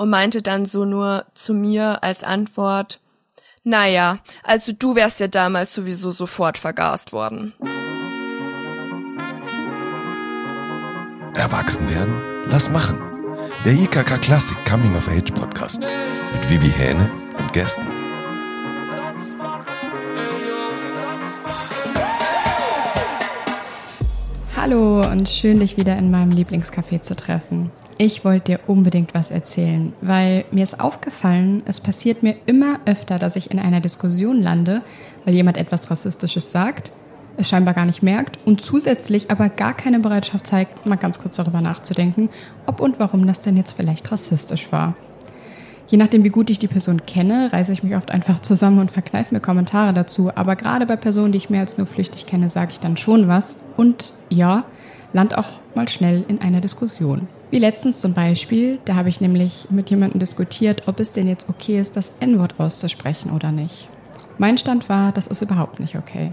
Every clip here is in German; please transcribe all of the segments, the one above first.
und meinte dann so nur zu mir als Antwort, naja, also du wärst ja damals sowieso sofort vergast worden. Erwachsen werden? Lass machen. Der IKK Classic Coming of Age Podcast mit Vivi Hähne und Gästen. Hallo und schön, dich wieder in meinem Lieblingscafé zu treffen. Ich wollte dir unbedingt was erzählen, weil mir ist aufgefallen, es passiert mir immer öfter, dass ich in einer Diskussion lande, weil jemand etwas Rassistisches sagt, es scheinbar gar nicht merkt und zusätzlich aber gar keine Bereitschaft zeigt, mal ganz kurz darüber nachzudenken, ob und warum das denn jetzt vielleicht rassistisch war. Je nachdem, wie gut ich die Person kenne, reiße ich mich oft einfach zusammen und verkneife mir Kommentare dazu. Aber gerade bei Personen, die ich mehr als nur flüchtig kenne, sage ich dann schon was. Und ja, land auch mal schnell in einer Diskussion. Wie letztens zum Beispiel, da habe ich nämlich mit jemandem diskutiert, ob es denn jetzt okay ist, das N-Wort auszusprechen oder nicht. Mein Stand war, das ist überhaupt nicht okay.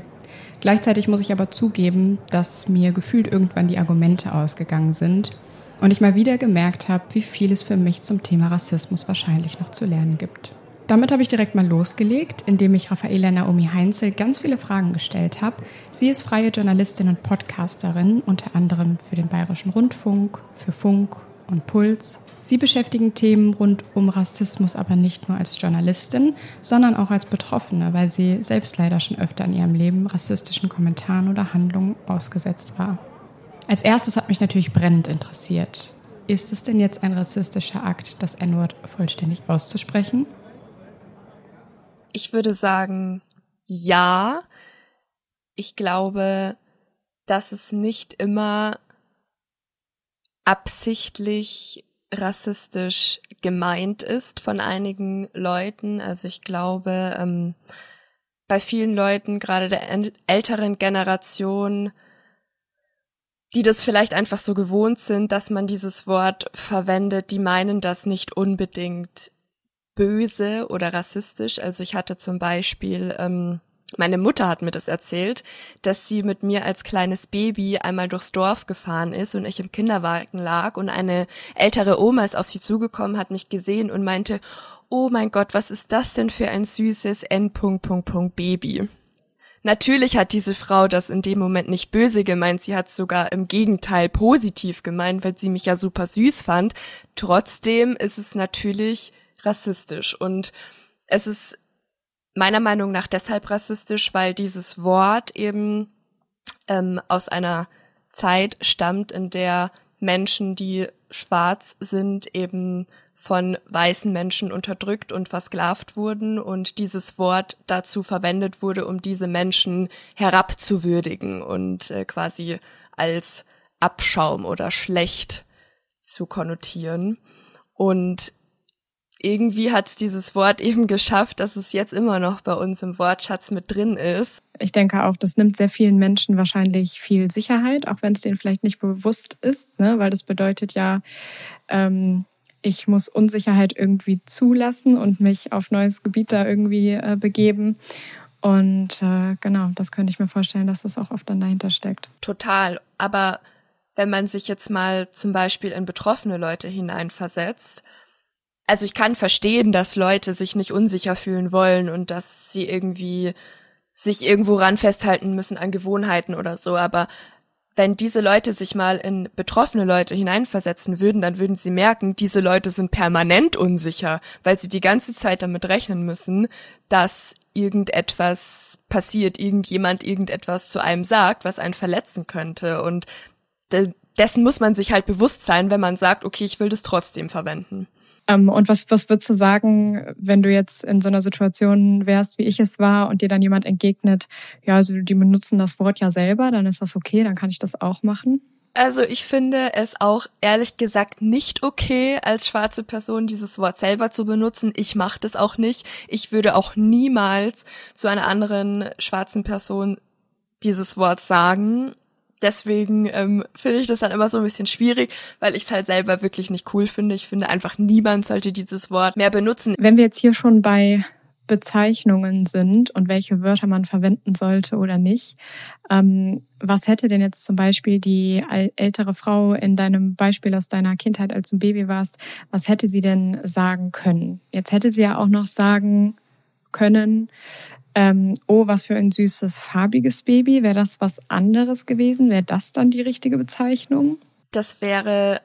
Gleichzeitig muss ich aber zugeben, dass mir gefühlt irgendwann die Argumente ausgegangen sind und ich mal wieder gemerkt habe, wie viel es für mich zum Thema Rassismus wahrscheinlich noch zu lernen gibt. Damit habe ich direkt mal losgelegt, indem ich Raffaela Naomi Heinzel ganz viele Fragen gestellt habe. Sie ist freie Journalistin und Podcasterin, unter anderem für den Bayerischen Rundfunk, für Funk und Puls. Sie beschäftigen Themen rund um Rassismus aber nicht nur als Journalistin, sondern auch als Betroffene, weil sie selbst leider schon öfter in ihrem Leben rassistischen Kommentaren oder Handlungen ausgesetzt war. Als erstes hat mich natürlich brennend interessiert. Ist es denn jetzt ein rassistischer Akt, das N-Wort vollständig auszusprechen? Ich würde sagen, ja. Ich glaube, dass es nicht immer absichtlich rassistisch gemeint ist von einigen Leuten. Also ich glaube, ähm, bei vielen Leuten, gerade der älteren Generation, die das vielleicht einfach so gewohnt sind, dass man dieses Wort verwendet, die meinen das nicht unbedingt böse oder rassistisch. Also ich hatte zum Beispiel ähm, meine Mutter hat mir das erzählt, dass sie mit mir als kleines Baby einmal durchs Dorf gefahren ist und ich im Kinderwagen lag und eine ältere Oma ist auf sie zugekommen, hat mich gesehen und meinte, oh mein Gott, was ist das denn für ein süßes N. Baby? Natürlich hat diese Frau das in dem Moment nicht böse gemeint, sie hat sogar im Gegenteil positiv gemeint, weil sie mich ja super süß fand. Trotzdem ist es natürlich rassistisch und es ist meiner Meinung nach deshalb rassistisch, weil dieses Wort eben ähm, aus einer Zeit stammt, in der Menschen, die schwarz sind, eben von weißen Menschen unterdrückt und versklavt wurden und dieses Wort dazu verwendet wurde, um diese Menschen herabzuwürdigen und äh, quasi als Abschaum oder schlecht zu konnotieren. Und irgendwie hat es dieses Wort eben geschafft, dass es jetzt immer noch bei uns im Wortschatz mit drin ist. Ich denke auch, das nimmt sehr vielen Menschen wahrscheinlich viel Sicherheit, auch wenn es denen vielleicht nicht bewusst ist, ne? weil das bedeutet ja, ähm, ich muss Unsicherheit irgendwie zulassen und mich auf neues Gebiet da irgendwie äh, begeben. Und äh, genau, das könnte ich mir vorstellen, dass das auch oft dann dahinter steckt. Total. Aber wenn man sich jetzt mal zum Beispiel in betroffene Leute hineinversetzt, also ich kann verstehen, dass Leute sich nicht unsicher fühlen wollen und dass sie irgendwie sich irgendwo ran festhalten müssen an Gewohnheiten oder so, aber wenn diese Leute sich mal in betroffene Leute hineinversetzen würden, dann würden sie merken, diese Leute sind permanent unsicher, weil sie die ganze Zeit damit rechnen müssen, dass irgendetwas passiert, irgendjemand irgendetwas zu einem sagt, was einen verletzen könnte. Und dessen muss man sich halt bewusst sein, wenn man sagt, okay, ich will das trotzdem verwenden. Ähm, und was, was würdest du sagen, wenn du jetzt in so einer Situation wärst, wie ich es war, und dir dann jemand entgegnet, ja, also die benutzen das Wort ja selber, dann ist das okay, dann kann ich das auch machen? Also ich finde es auch ehrlich gesagt nicht okay, als schwarze Person dieses Wort selber zu benutzen. Ich mache das auch nicht. Ich würde auch niemals zu einer anderen schwarzen Person dieses Wort sagen deswegen ähm, finde ich das dann immer so ein bisschen schwierig, weil ich es halt selber wirklich nicht cool finde. Ich finde einfach, niemand sollte dieses Wort mehr benutzen. Wenn wir jetzt hier schon bei Bezeichnungen sind und welche Wörter man verwenden sollte oder nicht. Ähm, was hätte denn jetzt zum Beispiel die ältere Frau in deinem Beispiel aus deiner Kindheit, als du ein Baby warst, was hätte sie denn sagen können? Jetzt hätte sie ja auch noch sagen können, ähm, oh, was für ein süßes, farbiges Baby. Wäre das was anderes gewesen? Wäre das dann die richtige Bezeichnung? Das wäre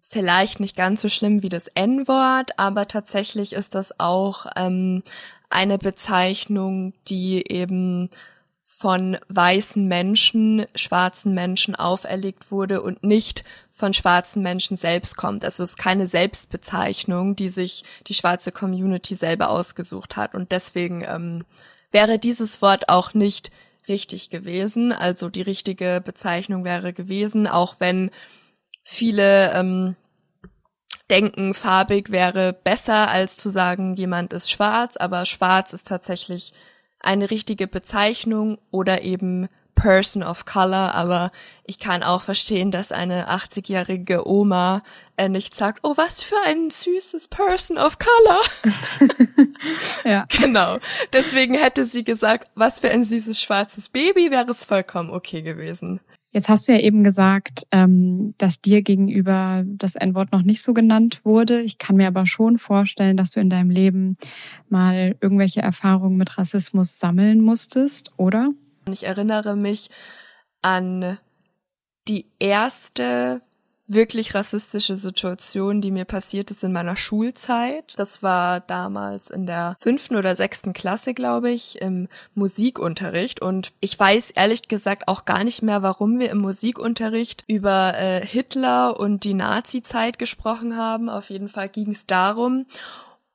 vielleicht nicht ganz so schlimm wie das N-Wort, aber tatsächlich ist das auch ähm, eine Bezeichnung, die eben von weißen Menschen, schwarzen Menschen auferlegt wurde und nicht von schwarzen Menschen selbst kommt. Also es ist keine Selbstbezeichnung, die sich die schwarze Community selber ausgesucht hat. Und deswegen ähm, wäre dieses Wort auch nicht richtig gewesen. Also die richtige Bezeichnung wäre gewesen, auch wenn viele ähm, denken, farbig wäre besser als zu sagen, jemand ist schwarz, aber schwarz ist tatsächlich eine richtige Bezeichnung oder eben Person of Color, aber ich kann auch verstehen, dass eine 80-jährige Oma äh, nicht sagt, oh, was für ein süßes Person of Color. ja. Genau. Deswegen hätte sie gesagt, was für ein süßes schwarzes Baby wäre es vollkommen okay gewesen. Jetzt hast du ja eben gesagt, ähm, dass dir gegenüber das N-Wort noch nicht so genannt wurde. Ich kann mir aber schon vorstellen, dass du in deinem Leben mal irgendwelche Erfahrungen mit Rassismus sammeln musstest, oder? Ich erinnere mich an die erste wirklich rassistische Situation, die mir passiert ist in meiner Schulzeit. Das war damals in der fünften oder sechsten Klasse, glaube ich, im Musikunterricht. Und ich weiß ehrlich gesagt auch gar nicht mehr, warum wir im Musikunterricht über äh, Hitler und die Nazi-Zeit gesprochen haben. Auf jeden Fall ging es darum.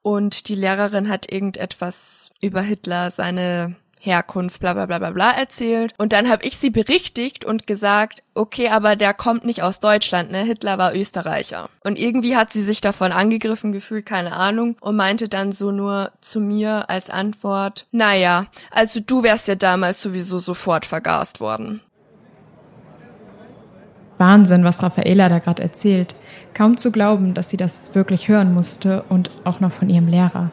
Und die Lehrerin hat irgendetwas über Hitler, seine Herkunft, bla bla bla bla bla erzählt. Und dann habe ich sie berichtigt und gesagt, okay, aber der kommt nicht aus Deutschland, ne? Hitler war Österreicher. Und irgendwie hat sie sich davon angegriffen gefühlt, keine Ahnung, und meinte dann so nur zu mir als Antwort, naja, also du wärst ja damals sowieso sofort vergast worden. Wahnsinn, was Raffaela da gerade erzählt. Kaum zu glauben, dass sie das wirklich hören musste und auch noch von ihrem Lehrer.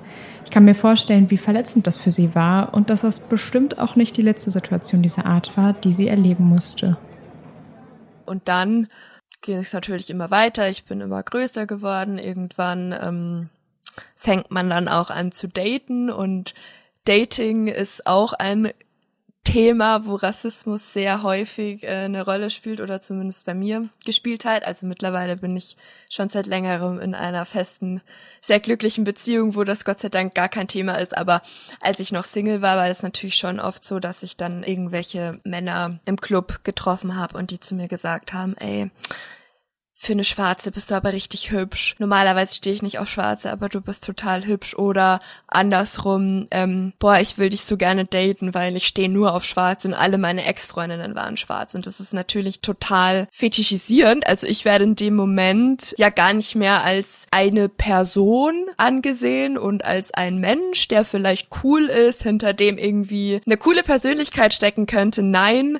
Ich kann mir vorstellen, wie verletzend das für sie war und dass das bestimmt auch nicht die letzte Situation dieser Art war, die sie erleben musste. Und dann ging es natürlich immer weiter. Ich bin immer größer geworden. Irgendwann ähm, fängt man dann auch an zu daten und Dating ist auch ein Thema, wo Rassismus sehr häufig äh, eine Rolle spielt oder zumindest bei mir gespielt hat. Also mittlerweile bin ich schon seit längerem in einer festen, sehr glücklichen Beziehung, wo das Gott sei Dank gar kein Thema ist. Aber als ich noch Single war, war das natürlich schon oft so, dass ich dann irgendwelche Männer im Club getroffen habe und die zu mir gesagt haben, ey, für eine Schwarze bist du aber richtig hübsch. Normalerweise stehe ich nicht auf Schwarze, aber du bist total hübsch. Oder andersrum, ähm, boah, ich will dich so gerne daten, weil ich stehe nur auf Schwarz und alle meine Ex-Freundinnen waren schwarz. Und das ist natürlich total fetischisierend. Also ich werde in dem Moment ja gar nicht mehr als eine Person angesehen und als ein Mensch, der vielleicht cool ist, hinter dem irgendwie eine coole Persönlichkeit stecken könnte. Nein,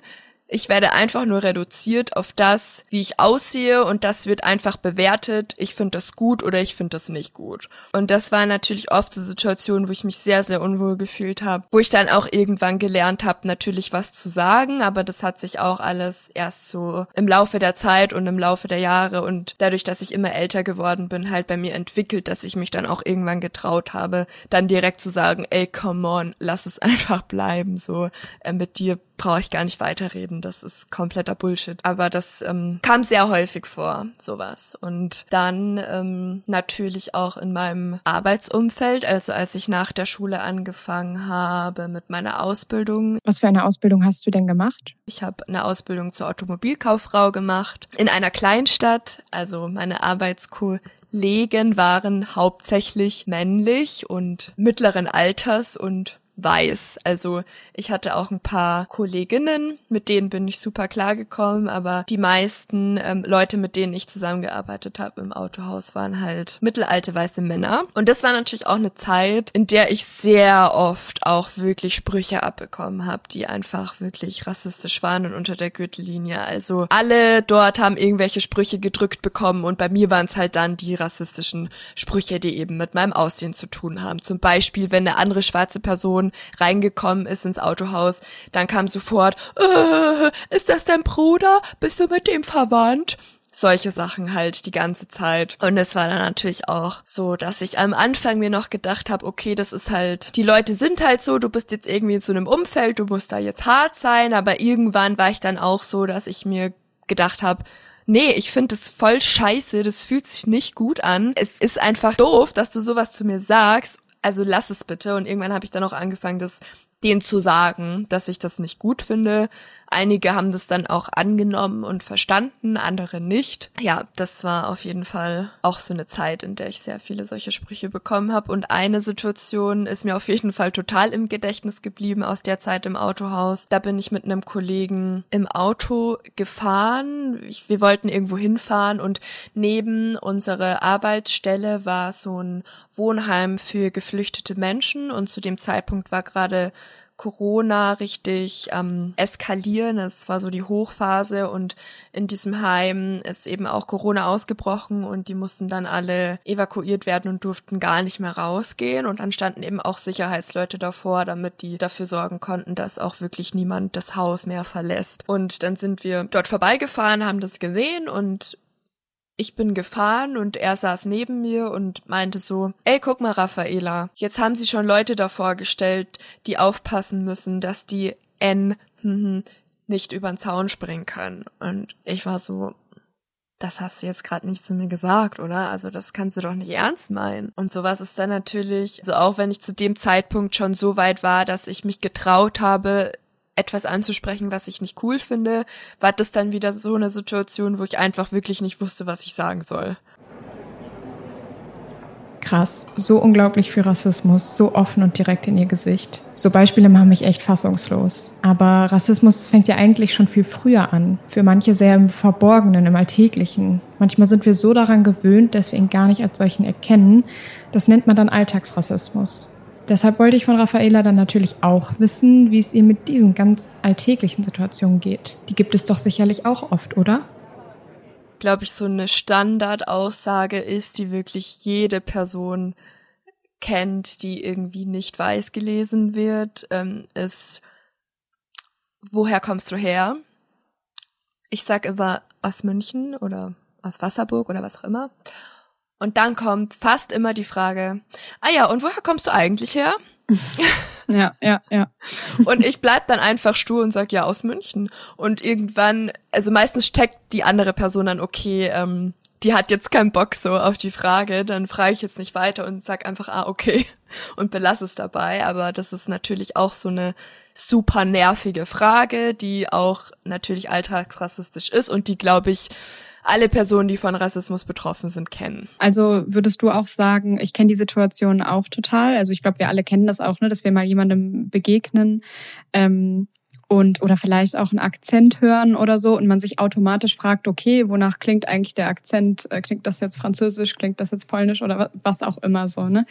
ich werde einfach nur reduziert auf das, wie ich aussehe und das wird einfach bewertet. Ich finde das gut oder ich finde das nicht gut. Und das war natürlich oft so Situationen, wo ich mich sehr, sehr unwohl gefühlt habe, wo ich dann auch irgendwann gelernt habe, natürlich was zu sagen, aber das hat sich auch alles erst so im Laufe der Zeit und im Laufe der Jahre und dadurch, dass ich immer älter geworden bin, halt bei mir entwickelt, dass ich mich dann auch irgendwann getraut habe, dann direkt zu sagen, ey, come on, lass es einfach bleiben, so äh, mit dir brauche ich gar nicht weiterreden. Das ist kompletter Bullshit. Aber das ähm, kam sehr häufig vor, sowas. Und dann ähm, natürlich auch in meinem Arbeitsumfeld, also als ich nach der Schule angefangen habe mit meiner Ausbildung. Was für eine Ausbildung hast du denn gemacht? Ich habe eine Ausbildung zur Automobilkauffrau gemacht in einer Kleinstadt. Also meine Arbeitskollegen waren hauptsächlich männlich und mittleren Alters und weiß. Also ich hatte auch ein paar Kolleginnen, mit denen bin ich super klar gekommen, aber die meisten ähm, Leute, mit denen ich zusammengearbeitet habe im Autohaus, waren halt mittelalte weiße Männer. Und das war natürlich auch eine Zeit, in der ich sehr oft auch wirklich Sprüche abbekommen habe, die einfach wirklich rassistisch waren und unter der Gürtellinie. Also alle dort haben irgendwelche Sprüche gedrückt bekommen und bei mir waren es halt dann die rassistischen Sprüche, die eben mit meinem Aussehen zu tun haben. Zum Beispiel, wenn eine andere schwarze Person reingekommen ist ins Autohaus, dann kam sofort, äh, ist das dein Bruder? Bist du mit dem verwandt? solche Sachen halt die ganze Zeit. Und es war dann natürlich auch so, dass ich am Anfang mir noch gedacht habe, okay, das ist halt, die Leute sind halt so, du bist jetzt irgendwie in so einem Umfeld, du musst da jetzt hart sein, aber irgendwann war ich dann auch so, dass ich mir gedacht habe, nee, ich finde das voll scheiße, das fühlt sich nicht gut an. Es ist einfach doof, dass du sowas zu mir sagst also lass es bitte. Und irgendwann habe ich dann auch angefangen, das denen zu sagen, dass ich das nicht gut finde. Einige haben das dann auch angenommen und verstanden, andere nicht. Ja, das war auf jeden Fall auch so eine Zeit, in der ich sehr viele solche Sprüche bekommen habe. Und eine Situation ist mir auf jeden Fall total im Gedächtnis geblieben aus der Zeit im Autohaus. Da bin ich mit einem Kollegen im Auto gefahren. wir wollten irgendwo hinfahren und neben unserer Arbeitsstelle war so ein Wohnheim für geflüchtete Menschen und zu dem Zeitpunkt war gerade Corona richtig ähm, eskalieren. Es war so die Hochphase und in diesem Heim ist eben auch Corona ausgebrochen und die mussten dann alle evakuiert werden und durften gar nicht mehr rausgehen. Und dann standen eben auch Sicherheitsleute davor, damit die dafür sorgen konnten, dass auch wirklich niemand das Haus mehr verlässt. Und dann sind wir dort vorbeigefahren, haben das gesehen und ich bin gefahren und er saß neben mir und meinte so, ey, guck mal, Raffaela, jetzt haben sie schon Leute davor gestellt, die aufpassen müssen, dass die N hm, nicht über den Zaun springen können. Und ich war so, das hast du jetzt gerade nicht zu mir gesagt, oder? Also das kannst du doch nicht ernst meinen. Und sowas ist dann natürlich, also auch wenn ich zu dem Zeitpunkt schon so weit war, dass ich mich getraut habe, etwas anzusprechen, was ich nicht cool finde, war das dann wieder so eine Situation, wo ich einfach wirklich nicht wusste, was ich sagen soll. Krass, so unglaublich viel Rassismus, so offen und direkt in ihr Gesicht. So Beispiele machen mich echt fassungslos. Aber Rassismus fängt ja eigentlich schon viel früher an. Für manche sehr im Verborgenen, im Alltäglichen. Manchmal sind wir so daran gewöhnt, dass wir ihn gar nicht als solchen erkennen. Das nennt man dann Alltagsrassismus. Deshalb wollte ich von Raffaela dann natürlich auch wissen, wie es ihr mit diesen ganz alltäglichen Situationen geht. Die gibt es doch sicherlich auch oft, oder? Glaube ich, so eine Standardaussage ist, die wirklich jede Person kennt, die irgendwie nicht weiß gelesen wird, ähm, ist, woher kommst du her? Ich sag immer aus München oder aus Wasserburg oder was auch immer. Und dann kommt fast immer die Frage, ah ja, und woher kommst du eigentlich her? ja, ja, ja. Und ich bleib dann einfach stur und sag, ja, aus München. Und irgendwann, also meistens checkt die andere Person dann, okay, ähm, die hat jetzt keinen Bock so auf die Frage, dann frage ich jetzt nicht weiter und sag einfach, ah, okay, und belass es dabei. Aber das ist natürlich auch so eine super nervige Frage, die auch natürlich alltagsrassistisch ist und die, glaube ich, alle Personen, die von Rassismus betroffen sind, kennen. Also würdest du auch sagen, ich kenne die Situation auch total. Also ich glaube, wir alle kennen das auch, ne, dass wir mal jemandem begegnen. Ähm, und oder vielleicht auch einen Akzent hören oder so und man sich automatisch fragt, okay, wonach klingt eigentlich der Akzent? Äh, klingt das jetzt Französisch? Klingt das jetzt Polnisch oder was auch immer so? Ne?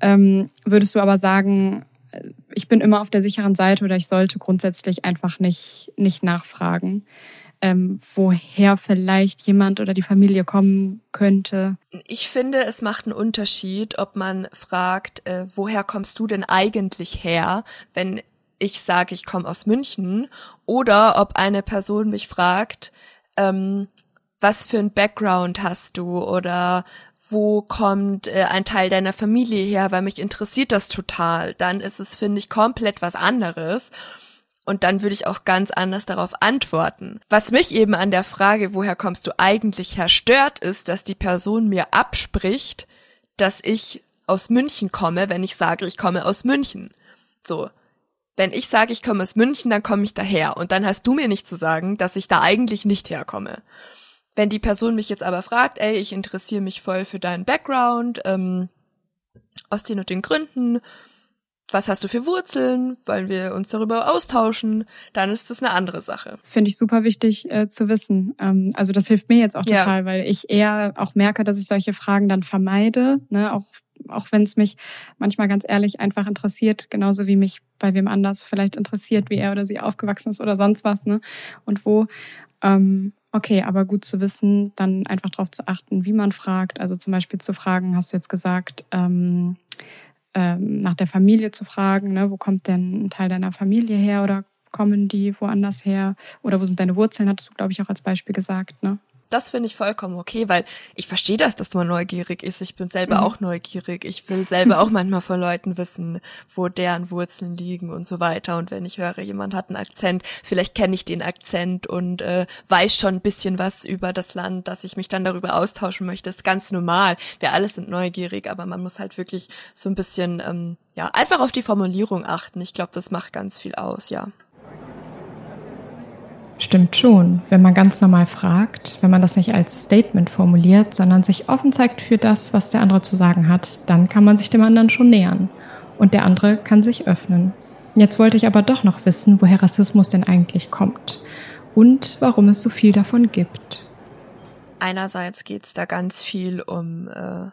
Ähm, würdest du aber sagen, äh, ich bin immer auf der sicheren Seite oder ich sollte grundsätzlich einfach nicht nicht nachfragen? Ähm, woher vielleicht jemand oder die Familie kommen könnte? Ich finde, es macht einen Unterschied, ob man fragt, äh, woher kommst du denn eigentlich her, wenn ich sage, ich komme aus München, oder ob eine Person mich fragt, ähm, was für ein Background hast du oder wo kommt äh, ein Teil deiner Familie her, weil mich interessiert das total. Dann ist es, finde ich, komplett was anderes. Und dann würde ich auch ganz anders darauf antworten. Was mich eben an der Frage, woher kommst du eigentlich her, stört, ist, dass die Person mir abspricht, dass ich aus München komme, wenn ich sage, ich komme aus München. So. Wenn ich sage, ich komme aus München, dann komme ich daher. Und dann hast du mir nicht zu sagen, dass ich da eigentlich nicht herkomme. Wenn die Person mich jetzt aber fragt, ey, ich interessiere mich voll für deinen Background, ähm, aus den und den Gründen, was hast du für Wurzeln, wollen wir uns darüber austauschen, dann ist das eine andere Sache. Finde ich super wichtig äh, zu wissen. Ähm, also das hilft mir jetzt auch total, ja. weil ich eher auch merke, dass ich solche Fragen dann vermeide, ne? auch auch wenn es mich manchmal ganz ehrlich einfach interessiert, genauso wie mich bei wem anders vielleicht interessiert, wie er oder sie aufgewachsen ist oder sonst was, ne? Und wo. Ähm, okay, aber gut zu wissen, dann einfach darauf zu achten, wie man fragt. Also zum Beispiel zu fragen, hast du jetzt gesagt, ähm, ähm, nach der Familie zu fragen, ne? wo kommt denn ein Teil deiner Familie her oder kommen die woanders her? Oder wo sind deine Wurzeln, hattest du, glaube ich, auch als Beispiel gesagt, ne? Das finde ich vollkommen okay, weil ich verstehe das, dass man neugierig ist. Ich bin selber mhm. auch neugierig. Ich will selber auch manchmal von Leuten wissen, wo deren Wurzeln liegen und so weiter. Und wenn ich höre, jemand hat einen Akzent, vielleicht kenne ich den Akzent und äh, weiß schon ein bisschen was über das Land, dass ich mich dann darüber austauschen möchte. Das ist ganz normal. Wir alle sind neugierig, aber man muss halt wirklich so ein bisschen, ähm, ja, einfach auf die Formulierung achten. Ich glaube, das macht ganz viel aus, ja. Stimmt schon, wenn man ganz normal fragt, wenn man das nicht als Statement formuliert, sondern sich offen zeigt für das, was der andere zu sagen hat, dann kann man sich dem anderen schon nähern und der andere kann sich öffnen. Jetzt wollte ich aber doch noch wissen, woher Rassismus denn eigentlich kommt und warum es so viel davon gibt. Einerseits geht es da ganz viel um äh,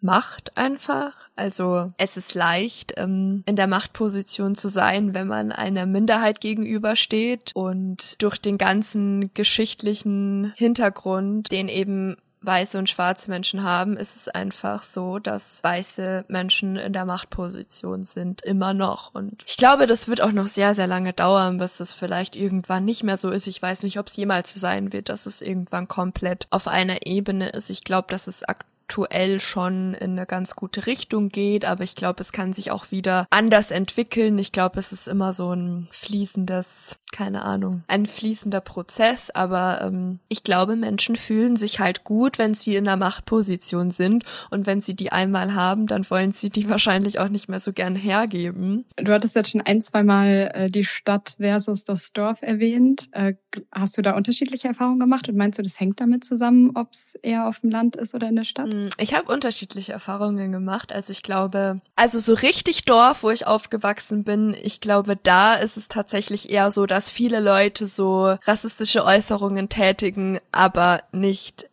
Macht einfach. Also es ist leicht, ähm, in der Machtposition zu sein, wenn man einer Minderheit gegenübersteht und durch den ganzen geschichtlichen Hintergrund, den eben weiße und schwarze Menschen haben, ist es einfach so, dass weiße Menschen in der Machtposition sind, immer noch. Und ich glaube, das wird auch noch sehr, sehr lange dauern, bis das vielleicht irgendwann nicht mehr so ist. Ich weiß nicht, ob es jemals so sein wird, dass es irgendwann komplett auf einer Ebene ist. Ich glaube, dass es aktuell aktuell schon in eine ganz gute Richtung geht, aber ich glaube, es kann sich auch wieder anders entwickeln. Ich glaube, es ist immer so ein fließendes, keine Ahnung, ein fließender Prozess, aber ähm, ich glaube, Menschen fühlen sich halt gut, wenn sie in einer Machtposition sind und wenn sie die einmal haben, dann wollen sie die wahrscheinlich auch nicht mehr so gern hergeben. Du hattest jetzt schon ein, zwei Mal äh, die Stadt versus das Dorf erwähnt. Äh, hast du da unterschiedliche Erfahrungen gemacht und meinst du, das hängt damit zusammen, ob es eher auf dem Land ist oder in der Stadt? Mm, ich habe unterschiedliche Erfahrungen gemacht. Also ich glaube, also so richtig Dorf, wo ich aufgewachsen bin, ich glaube, da ist es tatsächlich eher so, dass viele Leute so rassistische Äußerungen tätigen, aber nicht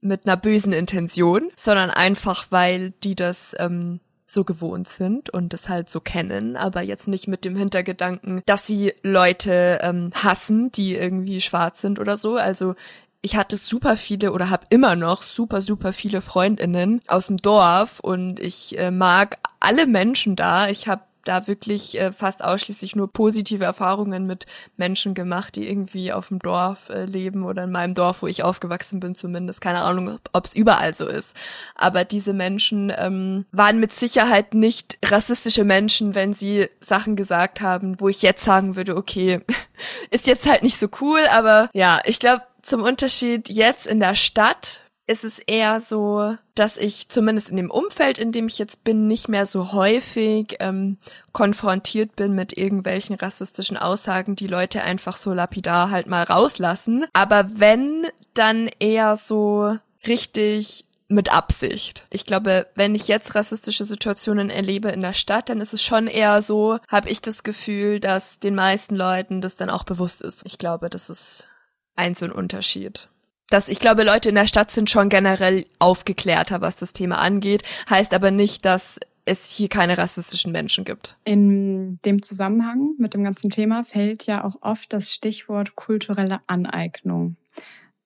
mit einer bösen Intention, sondern einfach, weil die das ähm, so gewohnt sind und es halt so kennen, aber jetzt nicht mit dem Hintergedanken, dass sie Leute ähm, hassen, die irgendwie schwarz sind oder so. Also ich hatte super viele oder habe immer noch super, super viele Freundinnen aus dem Dorf und ich äh, mag alle Menschen da. Ich habe da wirklich äh, fast ausschließlich nur positive Erfahrungen mit Menschen gemacht, die irgendwie auf dem Dorf äh, leben oder in meinem Dorf, wo ich aufgewachsen bin zumindest. Keine Ahnung, ob es überall so ist. Aber diese Menschen ähm, waren mit Sicherheit nicht rassistische Menschen, wenn sie Sachen gesagt haben, wo ich jetzt sagen würde, okay, ist jetzt halt nicht so cool, aber ja, ich glaube, zum Unterschied jetzt in der Stadt ist es eher so, dass ich zumindest in dem Umfeld, in dem ich jetzt bin, nicht mehr so häufig ähm, konfrontiert bin mit irgendwelchen rassistischen Aussagen, die Leute einfach so lapidar halt mal rauslassen. Aber wenn, dann eher so richtig mit Absicht. Ich glaube, wenn ich jetzt rassistische Situationen erlebe in der Stadt, dann ist es schon eher so, habe ich das Gefühl, dass den meisten Leuten das dann auch bewusst ist. Ich glaube, das ist ein so ein Unterschied. Das, ich glaube, Leute in der Stadt sind schon generell aufgeklärter, was das Thema angeht, heißt aber nicht, dass es hier keine rassistischen Menschen gibt. In dem Zusammenhang mit dem ganzen Thema fällt ja auch oft das Stichwort kulturelle Aneignung.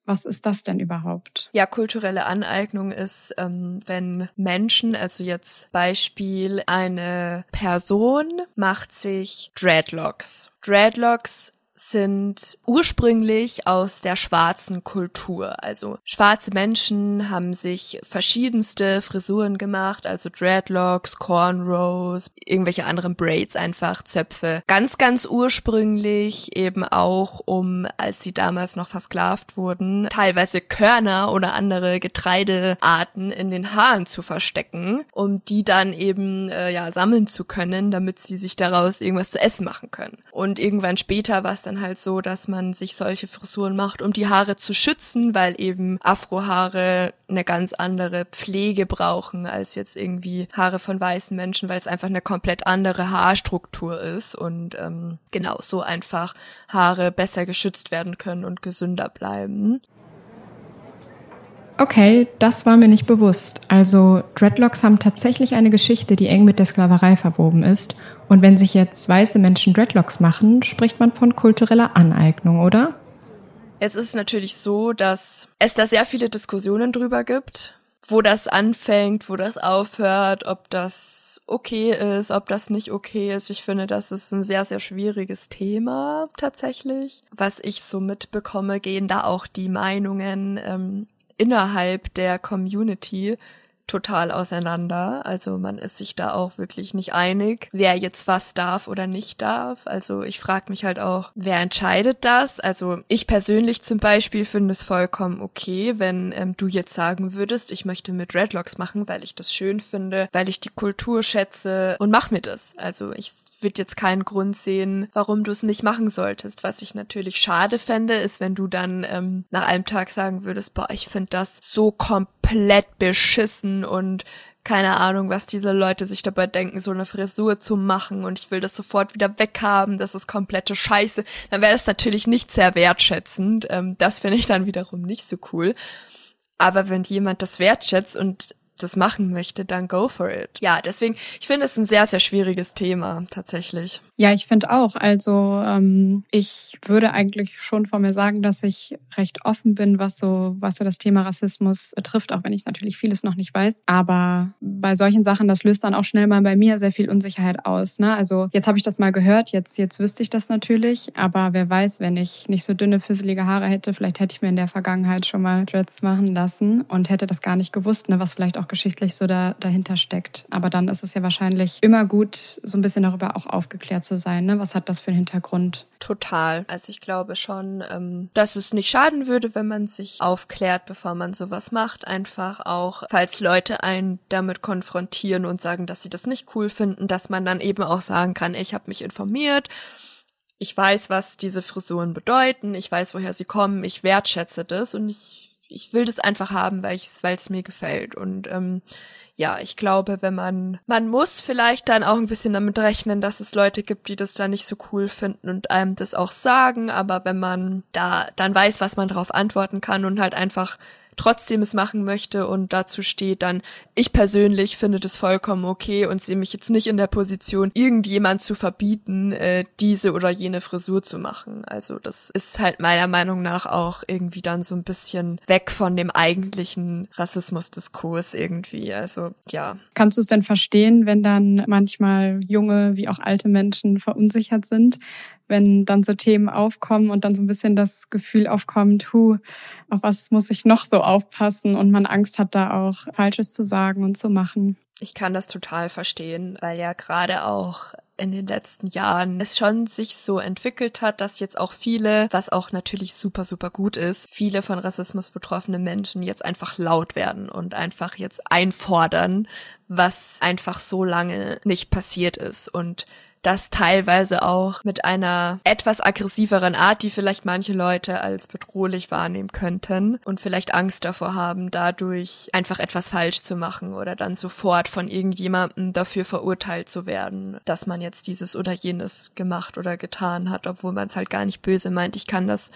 Was ist das denn überhaupt? Ja, kulturelle Aneignung ist, ähm, wenn Menschen, also jetzt Beispiel, eine Person macht sich Dreadlocks. Dreadlocks sind ursprünglich aus der schwarzen Kultur. Also schwarze Menschen haben sich verschiedenste Frisuren gemacht, also Dreadlocks, Cornrows, irgendwelche anderen Braids, einfach Zöpfe. Ganz, ganz ursprünglich eben auch, um, als sie damals noch versklavt wurden, teilweise Körner oder andere Getreidearten in den Haaren zu verstecken, um die dann eben äh, ja sammeln zu können, damit sie sich daraus irgendwas zu essen machen können. Und irgendwann später war es dann halt so, dass man sich solche Frisuren macht, um die Haare zu schützen, weil eben Afrohaare eine ganz andere Pflege brauchen als jetzt irgendwie Haare von weißen Menschen, weil es einfach eine komplett andere Haarstruktur ist und ähm, genau so einfach Haare besser geschützt werden können und gesünder bleiben. Okay, das war mir nicht bewusst. Also Dreadlocks haben tatsächlich eine Geschichte, die eng mit der Sklaverei verwoben ist. Und wenn sich jetzt weiße Menschen Dreadlocks machen, spricht man von kultureller Aneignung, oder? Jetzt ist es natürlich so, dass es da sehr viele Diskussionen drüber gibt, wo das anfängt, wo das aufhört, ob das okay ist, ob das nicht okay ist. Ich finde, das ist ein sehr, sehr schwieriges Thema tatsächlich. Was ich so mitbekomme, gehen da auch die Meinungen ähm, innerhalb der Community total auseinander. Also man ist sich da auch wirklich nicht einig, wer jetzt was darf oder nicht darf. Also ich frage mich halt auch, wer entscheidet das? Also ich persönlich zum Beispiel finde es vollkommen okay, wenn ähm, du jetzt sagen würdest, ich möchte mit Redlocks machen, weil ich das schön finde, weil ich die Kultur schätze und mach mir das. Also ich wird jetzt keinen Grund sehen, warum du es nicht machen solltest. Was ich natürlich schade fände, ist, wenn du dann ähm, nach einem Tag sagen würdest, boah, ich finde das so komplett beschissen und keine Ahnung, was diese Leute sich dabei denken, so eine Frisur zu machen und ich will das sofort wieder weghaben, das ist komplette Scheiße, dann wäre das natürlich nicht sehr wertschätzend. Ähm, das finde ich dann wiederum nicht so cool. Aber wenn jemand das wertschätzt und das machen möchte, dann go for it. Ja, deswegen, ich finde es ein sehr, sehr schwieriges Thema tatsächlich. Ja, ich finde auch. Also ähm, ich würde eigentlich schon von mir sagen, dass ich recht offen bin, was so, was so das Thema Rassismus betrifft, auch wenn ich natürlich vieles noch nicht weiß. Aber bei solchen Sachen, das löst dann auch schnell mal bei mir sehr viel Unsicherheit aus. Ne? Also jetzt habe ich das mal gehört, jetzt, jetzt wüsste ich das natürlich. Aber wer weiß, wenn ich nicht so dünne, fusselige Haare hätte, vielleicht hätte ich mir in der Vergangenheit schon mal Dreads machen lassen und hätte das gar nicht gewusst, ne, was vielleicht auch geschichtlich so da, dahinter steckt. Aber dann ist es ja wahrscheinlich immer gut, so ein bisschen darüber auch aufgeklärt zu sein. Ne? Was hat das für einen Hintergrund? Total. Also ich glaube schon, ähm, dass es nicht schaden würde, wenn man sich aufklärt, bevor man sowas macht. Einfach auch, falls Leute einen damit konfrontieren und sagen, dass sie das nicht cool finden, dass man dann eben auch sagen kann, ich habe mich informiert. Ich weiß, was diese Frisuren bedeuten. Ich weiß, woher sie kommen. Ich wertschätze das und ich, ich will das einfach haben, weil es mir gefällt. Und ähm, ja, ich glaube, wenn man, man muss vielleicht dann auch ein bisschen damit rechnen, dass es Leute gibt, die das da nicht so cool finden und einem das auch sagen, aber wenn man da dann weiß, was man darauf antworten kann und halt einfach trotzdem es machen möchte und dazu steht dann, ich persönlich finde das vollkommen okay und sehe mich jetzt nicht in der Position, irgendjemand zu verbieten, äh, diese oder jene Frisur zu machen. Also das ist halt meiner Meinung nach auch irgendwie dann so ein bisschen weg von dem eigentlichen Rassismusdiskurs irgendwie. Also ja. Kannst du es denn verstehen, wenn dann manchmal junge wie auch alte Menschen verunsichert sind? Wenn dann so Themen aufkommen und dann so ein bisschen das Gefühl aufkommt, hu, auf was muss ich noch so aufpassen und man Angst hat, da auch Falsches zu sagen und zu machen. Ich kann das total verstehen, weil ja gerade auch in den letzten Jahren es schon sich so entwickelt hat, dass jetzt auch viele, was auch natürlich super, super gut ist, viele von Rassismus betroffene Menschen jetzt einfach laut werden und einfach jetzt einfordern, was einfach so lange nicht passiert ist. Und das teilweise auch mit einer etwas aggressiveren Art, die vielleicht manche Leute als bedrohlich wahrnehmen könnten und vielleicht Angst davor haben, dadurch einfach etwas falsch zu machen oder dann sofort von irgendjemandem dafür verurteilt zu werden, dass man jetzt dieses oder jenes gemacht oder getan hat, obwohl man es halt gar nicht böse meint. Ich kann das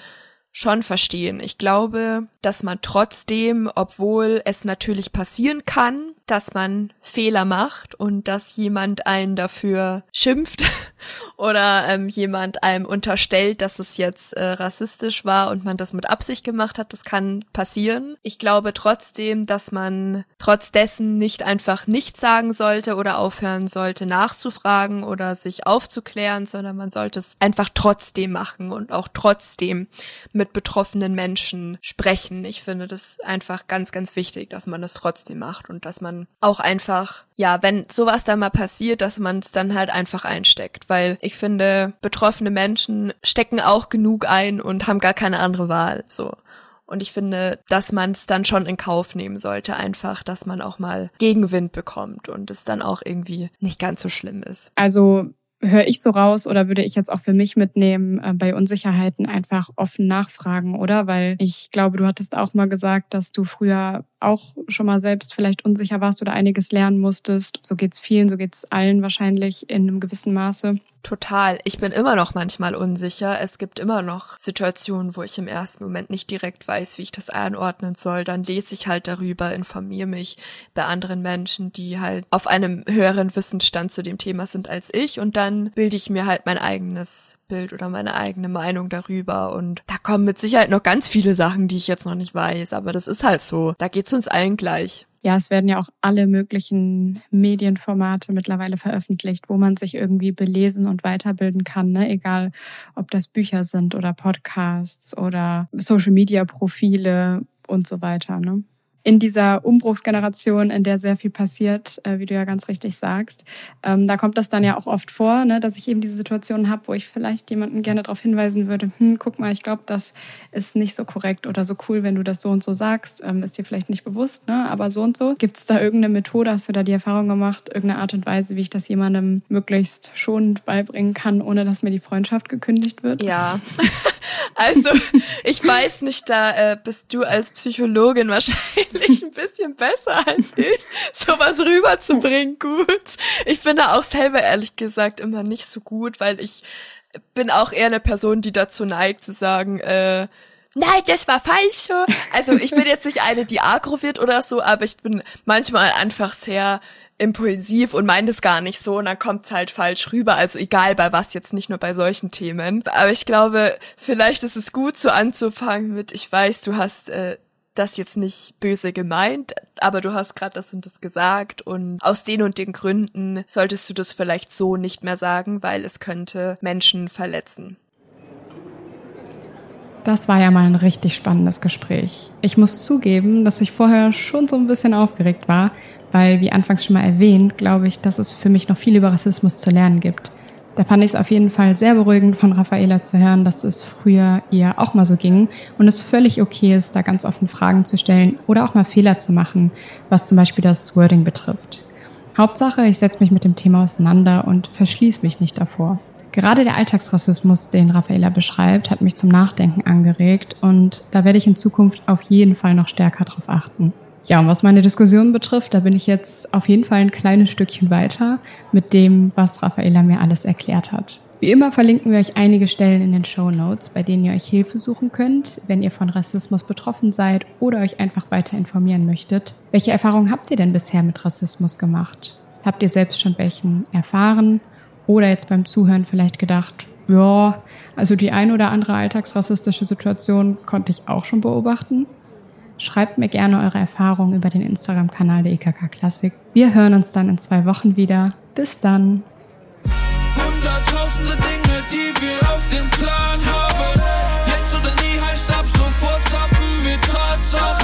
schon verstehen. Ich glaube, dass man trotzdem, obwohl es natürlich passieren kann, dass man Fehler macht und dass jemand einen dafür schimpft oder ähm, jemand einem unterstellt, dass es jetzt äh, rassistisch war und man das mit Absicht gemacht hat, das kann passieren. Ich glaube trotzdem, dass man trotz dessen nicht einfach nichts sagen sollte oder aufhören sollte nachzufragen oder sich aufzuklären, sondern man sollte es einfach trotzdem machen und auch trotzdem mit betroffenen Menschen sprechen. Ich finde das einfach ganz, ganz wichtig, dass man das trotzdem macht und dass man auch einfach, ja, wenn sowas dann mal passiert, dass man es dann halt einfach einsteckt, weil ich finde, betroffene Menschen stecken auch genug ein und haben gar keine andere Wahl, so. Und ich finde, dass man es dann schon in Kauf nehmen sollte, einfach, dass man auch mal Gegenwind bekommt und es dann auch irgendwie nicht ganz so schlimm ist. Also höre ich so raus oder würde ich jetzt auch für mich mitnehmen, äh, bei Unsicherheiten einfach offen nachfragen, oder? Weil ich glaube, du hattest auch mal gesagt, dass du früher auch schon mal selbst vielleicht unsicher warst oder einiges lernen musstest. So geht's vielen, so geht's allen wahrscheinlich in einem gewissen Maße. Total. Ich bin immer noch manchmal unsicher. Es gibt immer noch Situationen, wo ich im ersten Moment nicht direkt weiß, wie ich das einordnen soll. Dann lese ich halt darüber, informiere mich bei anderen Menschen, die halt auf einem höheren Wissensstand zu dem Thema sind als ich. Und dann bilde ich mir halt mein eigenes Bild oder meine eigene Meinung darüber. Und da kommen mit Sicherheit noch ganz viele Sachen, die ich jetzt noch nicht weiß. Aber das ist halt so. Da geht's uns allen gleich. Ja, es werden ja auch alle möglichen Medienformate mittlerweile veröffentlicht, wo man sich irgendwie belesen und weiterbilden kann, ne? egal ob das Bücher sind oder Podcasts oder Social-Media-Profile und so weiter. Ne? In dieser Umbruchsgeneration, in der sehr viel passiert, äh, wie du ja ganz richtig sagst, ähm, da kommt das dann ja auch oft vor, ne, dass ich eben diese Situation habe, wo ich vielleicht jemanden gerne darauf hinweisen würde, hm, guck mal, ich glaube, das ist nicht so korrekt oder so cool, wenn du das so und so sagst, ähm, ist dir vielleicht nicht bewusst, ne, aber so und so. Gibt es da irgendeine Methode, hast du da die Erfahrung gemacht, irgendeine Art und Weise, wie ich das jemandem möglichst schonend beibringen kann, ohne dass mir die Freundschaft gekündigt wird? Ja, also ich weiß nicht, da äh, bist du als Psychologin wahrscheinlich eigentlich ein bisschen besser als ich, sowas rüberzubringen gut. Ich bin da auch selber ehrlich gesagt immer nicht so gut, weil ich bin auch eher eine Person, die dazu neigt zu sagen, äh, nein, das war falsch so. Also ich bin jetzt nicht eine, die agro wird oder so, aber ich bin manchmal einfach sehr impulsiv und meine es gar nicht so und dann kommt es halt falsch rüber. Also egal bei was, jetzt nicht nur bei solchen Themen. Aber ich glaube, vielleicht ist es gut so anzufangen mit, ich weiß, du hast äh, das jetzt nicht böse gemeint, aber du hast gerade das und das gesagt und aus den und den Gründen solltest du das vielleicht so nicht mehr sagen, weil es könnte Menschen verletzen. Das war ja mal ein richtig spannendes Gespräch. Ich muss zugeben, dass ich vorher schon so ein bisschen aufgeregt war, weil, wie anfangs schon mal erwähnt, glaube ich, dass es für mich noch viel über Rassismus zu lernen gibt. Da fand ich es auf jeden Fall sehr beruhigend von Raffaela zu hören, dass es früher ihr auch mal so ging und es völlig okay ist, da ganz offen Fragen zu stellen oder auch mal Fehler zu machen, was zum Beispiel das Wording betrifft. Hauptsache, ich setze mich mit dem Thema auseinander und verschließe mich nicht davor. Gerade der Alltagsrassismus, den Raffaela beschreibt, hat mich zum Nachdenken angeregt und da werde ich in Zukunft auf jeden Fall noch stärker darauf achten. Ja, und was meine Diskussion betrifft, da bin ich jetzt auf jeden Fall ein kleines Stückchen weiter mit dem, was Raffaella mir alles erklärt hat. Wie immer verlinken wir euch einige Stellen in den Show Notes, bei denen ihr euch Hilfe suchen könnt, wenn ihr von Rassismus betroffen seid oder euch einfach weiter informieren möchtet. Welche Erfahrungen habt ihr denn bisher mit Rassismus gemacht? Habt ihr selbst schon welchen erfahren oder jetzt beim Zuhören vielleicht gedacht, ja, also die ein oder andere alltagsrassistische Situation konnte ich auch schon beobachten? Schreibt mir gerne eure Erfahrungen über den Instagram-Kanal der IKK Klassik. Wir hören uns dann in zwei Wochen wieder. Bis dann. Jetzt oder nie heißt ab sofort schaffen wir Tatsache.